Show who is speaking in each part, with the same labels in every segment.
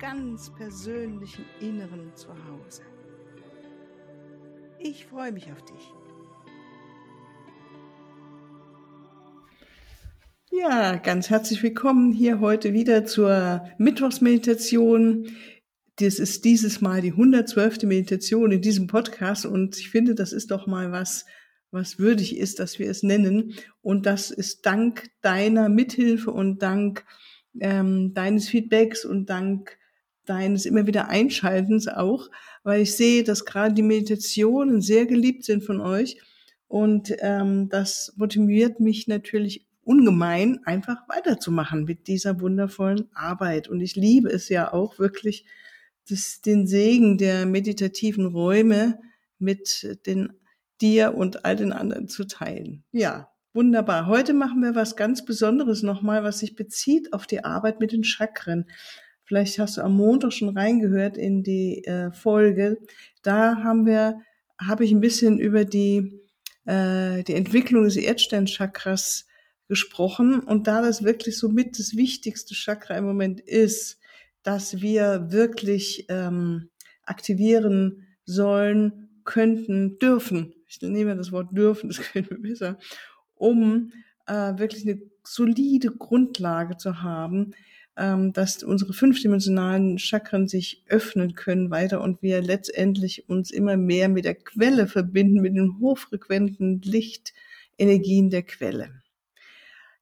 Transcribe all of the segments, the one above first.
Speaker 1: ganz persönlichen Inneren zu Hause. Ich freue mich auf dich. Ja, ganz herzlich willkommen hier heute wieder zur Mittwochsmeditation das ist dieses Mal die 112. Meditation in diesem Podcast und ich finde, das ist doch mal was, was würdig ist, dass wir es nennen. Und das ist dank deiner Mithilfe und dank ähm, deines Feedbacks und dank deines immer wieder Einschaltens auch, weil ich sehe, dass gerade die Meditationen sehr geliebt sind von euch und ähm, das motiviert mich natürlich ungemein, einfach weiterzumachen mit dieser wundervollen Arbeit. Und ich liebe es ja auch wirklich, das, den Segen der meditativen Räume mit den dir und all den anderen zu teilen. Ja, wunderbar. Heute machen wir was ganz Besonderes nochmal, was sich bezieht auf die Arbeit mit den Chakren. Vielleicht hast du am Montag schon reingehört in die äh, Folge. Da haben wir, habe ich ein bisschen über die äh, die Entwicklung des Erdsternchakras gesprochen und da das wirklich so mit das wichtigste Chakra im Moment ist, dass wir wirklich ähm, aktivieren sollen, könnten, dürfen. Ich nehme das Wort dürfen, das gefällt mir besser, um äh, wirklich eine solide Grundlage zu haben, dass unsere fünfdimensionalen Chakren sich öffnen können weiter und wir letztendlich uns immer mehr mit der Quelle verbinden, mit den hochfrequenten Lichtenergien der Quelle.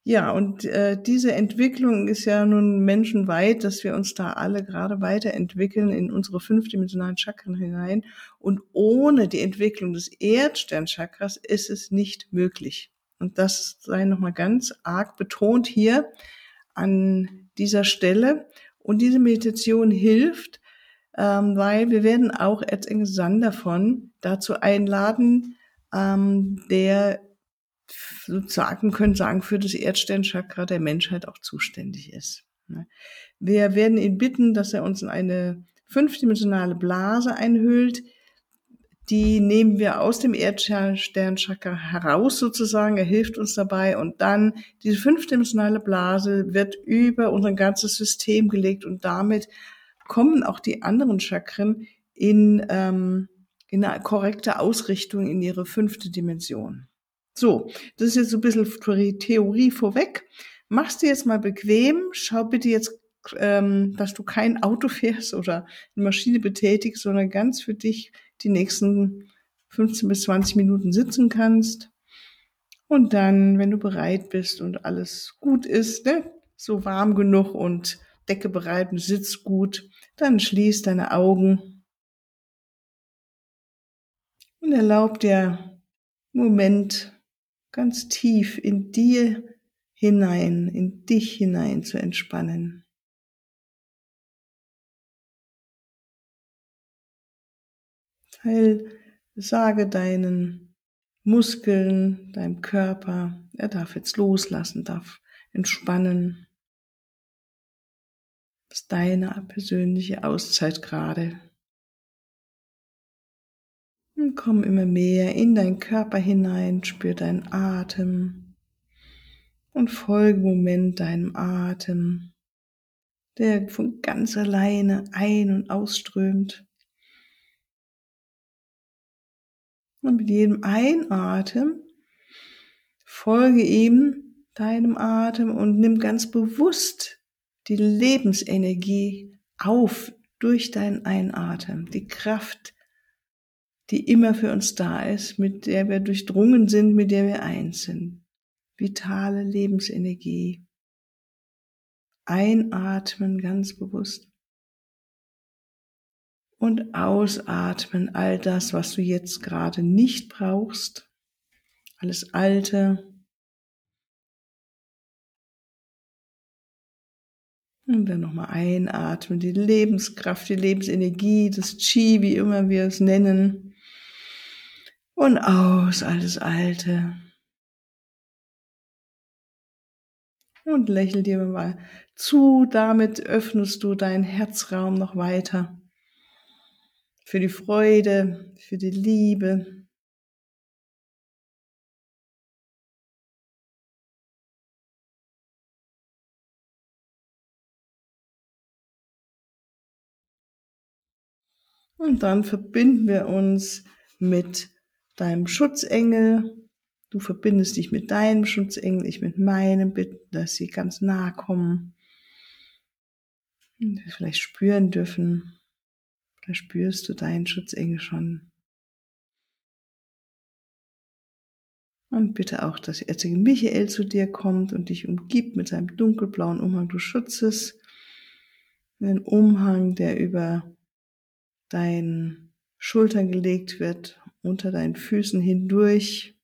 Speaker 1: Ja, und äh, diese Entwicklung ist ja nun menschenweit, dass wir uns da alle gerade weiterentwickeln in unsere fünfdimensionalen Chakren hinein. Und ohne die Entwicklung des Erdsternchakras ist es nicht möglich. Und das sei nochmal ganz arg betont hier an dieser Stelle. Und diese Meditation hilft, ähm, weil wir werden auch Erzengel von dazu einladen, ähm, der sozusagen können sagen, für das Erdsternchakra der Menschheit auch zuständig ist. Ne? Wir werden ihn bitten, dass er uns in eine fünfdimensionale Blase einhüllt. Die nehmen wir aus dem Erdsternchakra heraus sozusagen. Er hilft uns dabei. Und dann diese fünfdimensionale Blase wird über unser ganzes System gelegt und damit kommen auch die anderen Chakren in, ähm, in eine korrekte Ausrichtung in ihre fünfte Dimension. So, das ist jetzt so ein bisschen Theorie vorweg. Machst du jetzt mal bequem, schau bitte jetzt, ähm, dass du kein Auto fährst oder eine Maschine betätigst, sondern ganz für dich die nächsten 15 bis 20 Minuten sitzen kannst. Und dann, wenn du bereit bist und alles gut ist, ne, so warm genug und Decke bereit und sitzt gut, dann schließ deine Augen und erlaub dir Moment ganz tief in dir hinein, in dich hinein zu entspannen. Teil, sage deinen Muskeln, deinem Körper, er darf jetzt loslassen, darf entspannen. Das ist deine persönliche Auszeit gerade. Und komm immer mehr in deinen Körper hinein, spür deinen Atem und folge im Moment deinem Atem, der von ganz alleine ein- und ausströmt. Und mit jedem Einatmen folge ihm deinem Atem und nimm ganz bewusst die Lebensenergie auf durch deinen Einatmen, die Kraft, die immer für uns da ist, mit der wir durchdrungen sind, mit der wir eins sind. Vitale Lebensenergie. Einatmen ganz bewusst. Und ausatmen all das, was du jetzt gerade nicht brauchst. Alles Alte. Und dann nochmal einatmen, die Lebenskraft, die Lebensenergie, das Chi, wie immer wir es nennen. Und aus, alles Alte. Und lächel dir mal zu, damit öffnest du deinen Herzraum noch weiter. Für die Freude, für die Liebe, Und dann verbinden wir uns mit deinem Schutzengel. Du verbindest dich mit deinem Schutzengel, ich mit meinem, bitten, dass sie ganz nah kommen. Und wir vielleicht spüren dürfen. Da spürst du deinen Schutzengel schon. Und bitte auch, dass Erzengel Michael zu dir kommt und dich umgibt mit seinem dunkelblauen Umhang des Schutzes. Ein Umhang, der über deinen Schultern gelegt wird, unter deinen Füßen hindurch.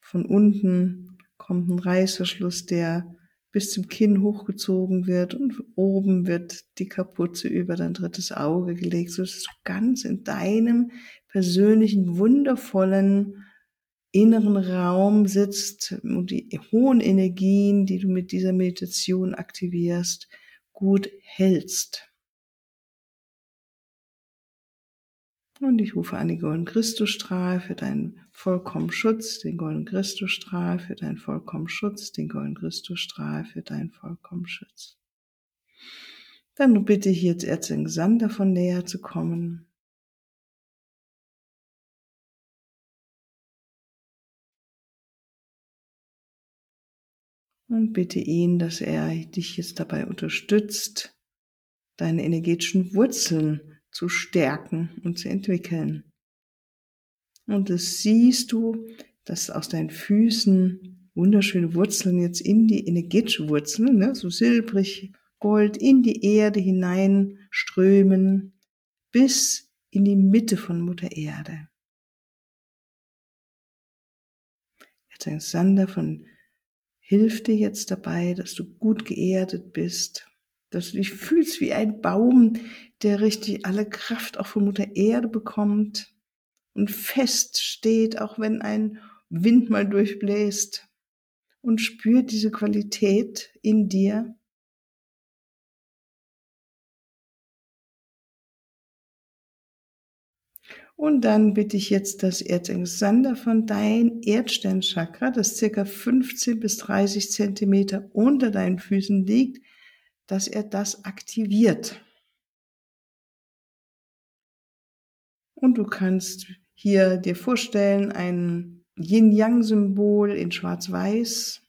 Speaker 1: Von unten kommt ein Reißverschluss, der bis zum Kinn hochgezogen wird und oben wird die Kapuze über dein drittes Auge gelegt, so dass du ganz in deinem persönlichen, wundervollen inneren Raum sitzt und die hohen Energien, die du mit dieser Meditation aktivierst, gut hältst. Und ich rufe an den goldenen Christusstrahl für deinen vollkommen Schutz, den goldenen Christusstrahl für deinen vollkommen Schutz, den goldenen Christusstrahl für deinen vollkommen Schutz. Dann bitte ich jetzt Erzengel Sander von näher zu kommen. Und bitte ihn, dass er dich jetzt dabei unterstützt, deine energetischen Wurzeln zu stärken und zu entwickeln. Und das siehst du, dass aus deinen Füßen wunderschöne Wurzeln jetzt in die energetische Wurzeln, ne, so silbrig Gold, in die Erde hineinströmen, bis in die Mitte von Mutter Erde. Jetzt ein Sander von hilft dir jetzt dabei, dass du gut geerdet bist, dass du dich fühlst wie ein Baum, der richtig alle Kraft auch von Mutter Erde bekommt und fest steht, auch wenn ein Wind mal durchbläst und spürt diese Qualität in dir. Und dann bitte ich jetzt das Erzengel von dein Erdsternchakra, das circa 15 bis 30 Zentimeter unter deinen Füßen liegt, dass er das aktiviert. Und du kannst hier dir vorstellen, ein Yin-Yang-Symbol in Schwarz-Weiß.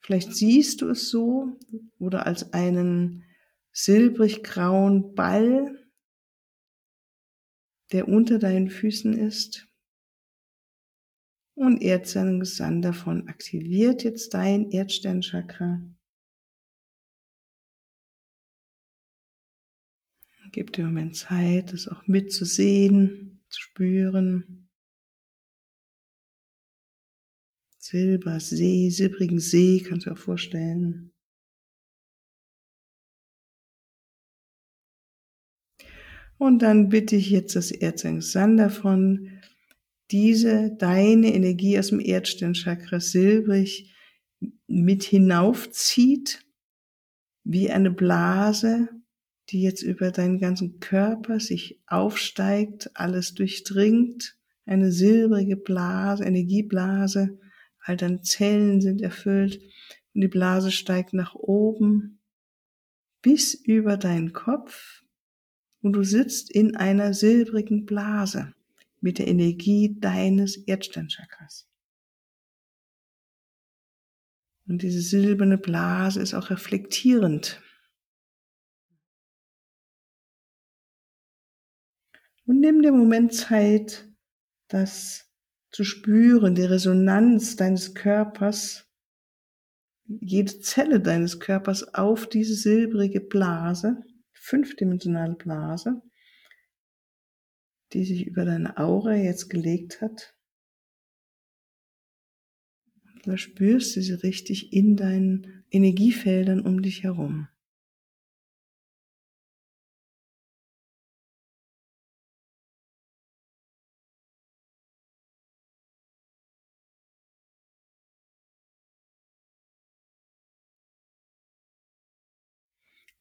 Speaker 1: Vielleicht siehst du es so oder als einen silbrig-grauen Ball, der unter deinen Füßen ist. Und Erdsterngesand davon aktiviert jetzt dein Erdsternchakra. Dir im Moment Zeit, das auch mitzusehen, zu spüren. Silbersee, silbrigen See, kannst du dir auch vorstellen. Und dann bitte ich jetzt das Erzengel davon, diese, deine Energie aus dem Erdsternchakra silbrig mit hinaufzieht, wie eine Blase die jetzt über deinen ganzen Körper sich aufsteigt, alles durchdringt, eine silbrige Blase, Energieblase, all deine Zellen sind erfüllt und die Blase steigt nach oben bis über deinen Kopf. Und du sitzt in einer silbrigen Blase mit der Energie deines Erdsternchakras. Und diese silberne Blase ist auch reflektierend Und nimm dir Moment Zeit, das zu spüren, die Resonanz deines Körpers, jede Zelle deines Körpers auf diese silbrige Blase, fünfdimensionale Blase, die sich über deine Aura jetzt gelegt hat. Da spürst du sie richtig in deinen Energiefeldern um dich herum.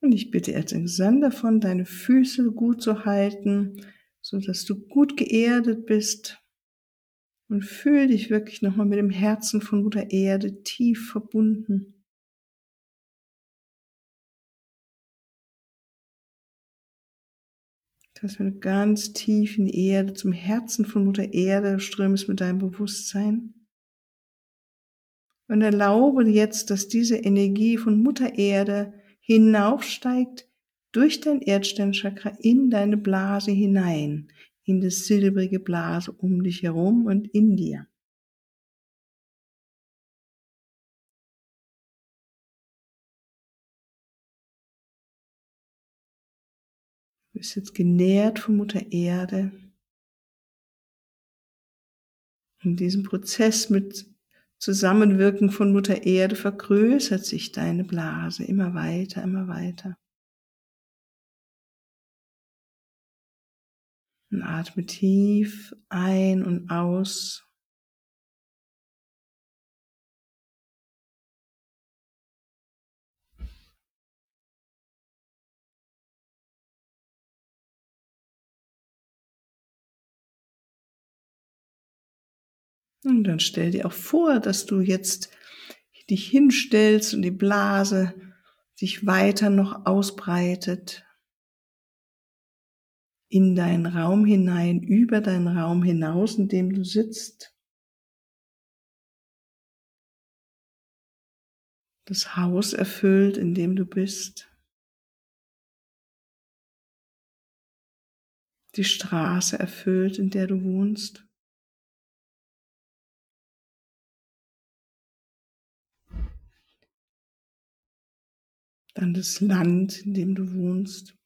Speaker 1: Und ich bitte Alexander davon, deine Füße gut zu halten, so dass du gut geerdet bist. Und fühl dich wirklich nochmal mit dem Herzen von Mutter Erde tief verbunden. Dass wenn du ganz tief in die Erde, zum Herzen von Mutter Erde strömst mit deinem Bewusstsein. Und erlaube jetzt, dass diese Energie von Mutter Erde hinaufsteigt durch dein Erdsternchakra in deine Blase hinein, in das silbrige Blase um dich herum und in dir. Du bist jetzt genährt von Mutter Erde. In diesem Prozess mit Zusammenwirken von Mutter Erde vergrößert sich deine Blase immer weiter, immer weiter. Und atme tief ein und aus. Und dann stell dir auch vor, dass du jetzt dich hinstellst und die Blase sich weiter noch ausbreitet in deinen Raum hinein, über deinen Raum hinaus, in dem du sitzt. Das Haus erfüllt, in dem du bist. Die Straße erfüllt, in der du wohnst. Dann das Land, in dem du wohnst.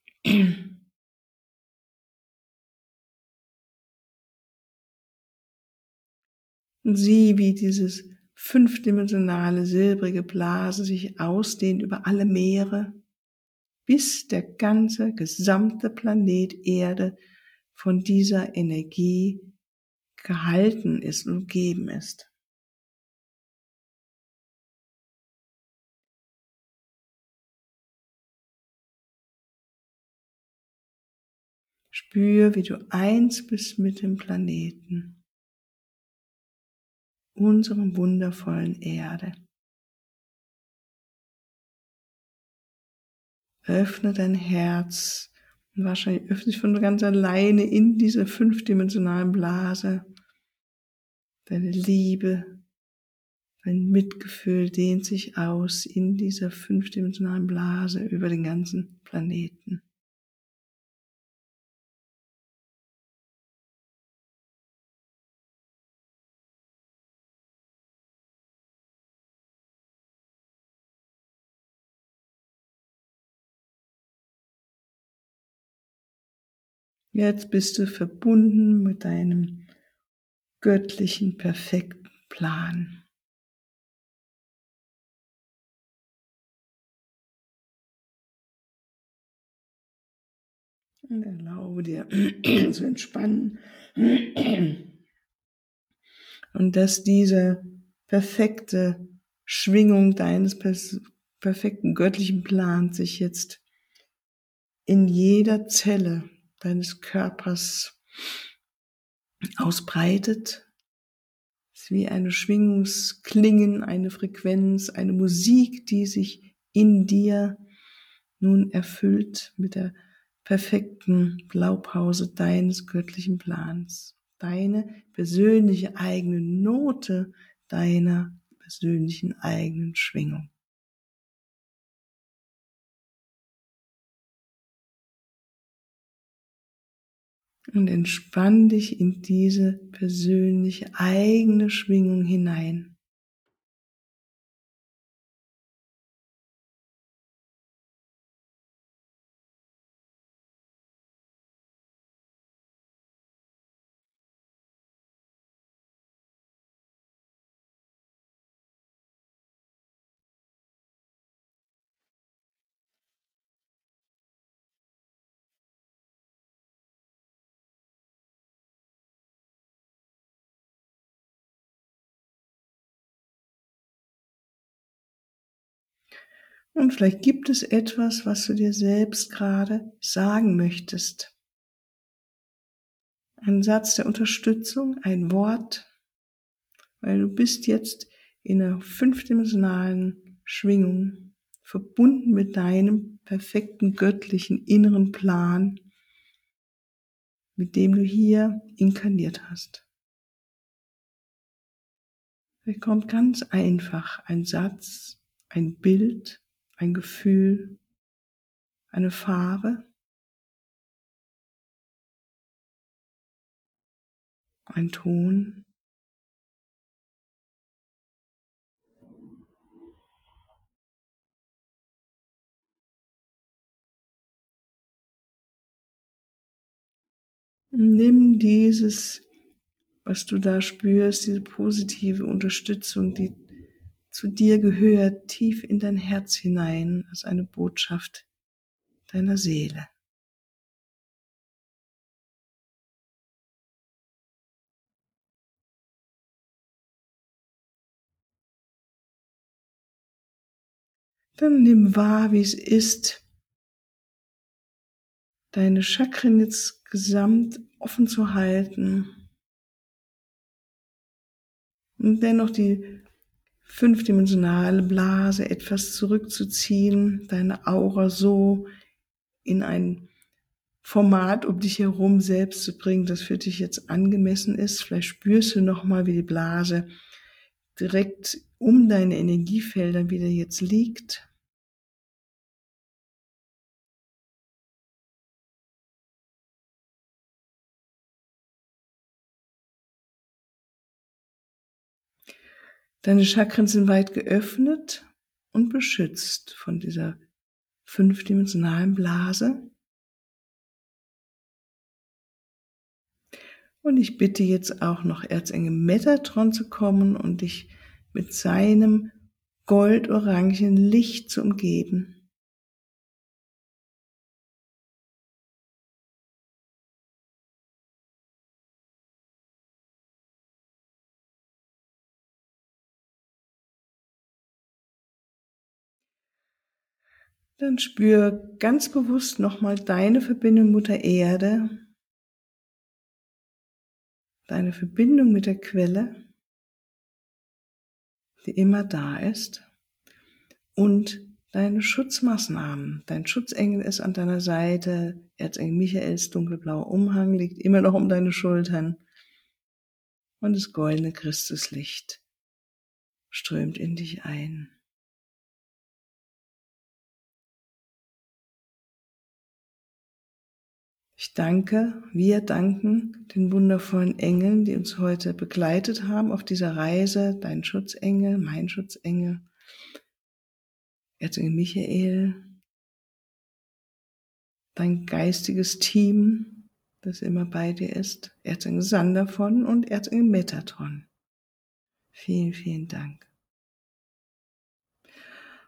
Speaker 1: Und sieh, wie dieses fünfdimensionale silbrige Blase sich ausdehnt über alle Meere, bis der ganze gesamte Planet Erde von dieser Energie gehalten ist und gegeben ist. Spür, wie du eins bist mit dem Planeten, unserem wundervollen Erde. Öffne dein Herz und wahrscheinlich öffne dich von ganz alleine in dieser fünfdimensionalen Blase. Deine Liebe, dein Mitgefühl dehnt sich aus in dieser fünfdimensionalen Blase über den ganzen Planeten. Jetzt bist du verbunden mit deinem göttlichen, perfekten Plan. Und erlaube dir zu entspannen. Und dass diese perfekte Schwingung deines perfekten göttlichen Plans sich jetzt in jeder Zelle deines Körpers ausbreitet. Es ist wie eine Schwingungsklingen, eine Frequenz, eine Musik, die sich in dir nun erfüllt mit der perfekten Blaupause deines göttlichen Plans. Deine persönliche eigene Note deiner persönlichen eigenen Schwingung. Und entspann dich in diese persönliche eigene Schwingung hinein. Und vielleicht gibt es etwas, was du dir selbst gerade sagen möchtest. Ein Satz der Unterstützung, ein Wort, weil du bist jetzt in einer fünfdimensionalen Schwingung, verbunden mit deinem perfekten göttlichen inneren Plan, mit dem du hier inkarniert hast. Da kommt ganz einfach ein Satz, ein Bild, ein Gefühl, eine Farbe, ein Ton. Nimm dieses, was du da spürst, diese positive Unterstützung, die zu dir gehört, tief in dein Herz hinein, als eine Botschaft deiner Seele. Dann nimm wahr, wie es ist, deine Chakren jetzt gesamt offen zu halten und dennoch die fünfdimensionale Blase etwas zurückzuziehen, deine Aura so in ein Format um dich herum selbst zu bringen, das für dich jetzt angemessen ist. Vielleicht spürst du nochmal, wie die Blase direkt um deine Energiefelder wieder jetzt liegt. Deine Chakren sind weit geöffnet und beschützt von dieser fünfdimensionalen Blase. Und ich bitte jetzt auch noch Erzengel Metatron zu kommen und dich mit seinem goldorangen Licht zu umgeben. Dann spür ganz bewusst nochmal deine Verbindung Mutter Erde, deine Verbindung mit der Quelle, die immer da ist, und deine Schutzmaßnahmen. Dein Schutzengel ist an deiner Seite, Erzengel Michaels dunkelblauer Umhang liegt immer noch um deine Schultern und das goldene Christuslicht strömt in dich ein. Ich danke, wir danken den wundervollen Engeln, die uns heute begleitet haben auf dieser Reise, dein Schutzengel, mein Schutzengel, Erzengel Michael, dein geistiges Team, das immer bei dir ist, Erzengel Sandervon und Erzengel Metatron. Vielen, vielen Dank.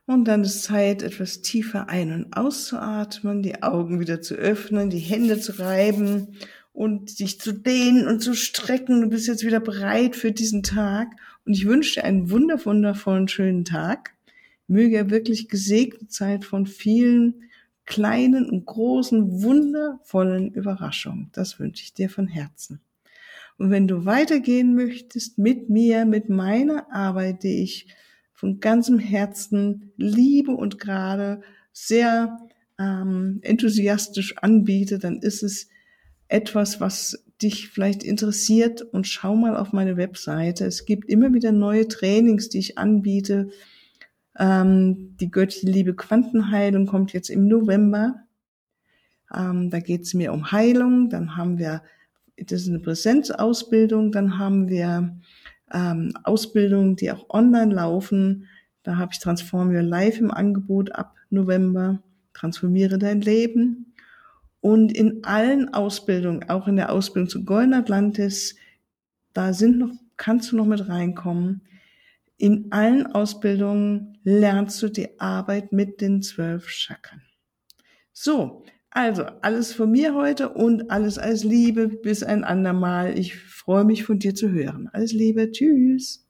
Speaker 1: Und dann ist Zeit, etwas tiefer ein- und auszuatmen, die Augen wieder zu öffnen, die Hände zu reiben und dich zu dehnen und zu strecken. Du bist jetzt wieder bereit für diesen Tag. Und ich wünsche dir einen wundervollen, schönen Tag. Möge er wirklich gesegnet sein von vielen kleinen und großen, wundervollen Überraschungen. Das wünsche ich dir von Herzen. Und wenn du weitergehen möchtest mit mir, mit meiner Arbeit, die ich von ganzem Herzen liebe und gerade sehr ähm, enthusiastisch anbiete, dann ist es etwas, was dich vielleicht interessiert und schau mal auf meine Webseite. Es gibt immer wieder neue Trainings, die ich anbiete. Ähm, die göttliche Liebe Quantenheilung kommt jetzt im November. Ähm, da geht es mir um Heilung. Dann haben wir, das ist eine Präsenzausbildung. Dann haben wir ähm, Ausbildungen, die auch online laufen. Da habe ich Transform Your Life im Angebot ab November. Transformiere dein Leben. Und in allen Ausbildungen, auch in der Ausbildung zu Golden Atlantis, da sind noch, kannst du noch mit reinkommen. In allen Ausbildungen lernst du die Arbeit mit den zwölf Chakren. So, also alles von mir heute und alles als Liebe bis ein andermal. Ich freue mich von dir zu hören. Alles Liebe, tschüss.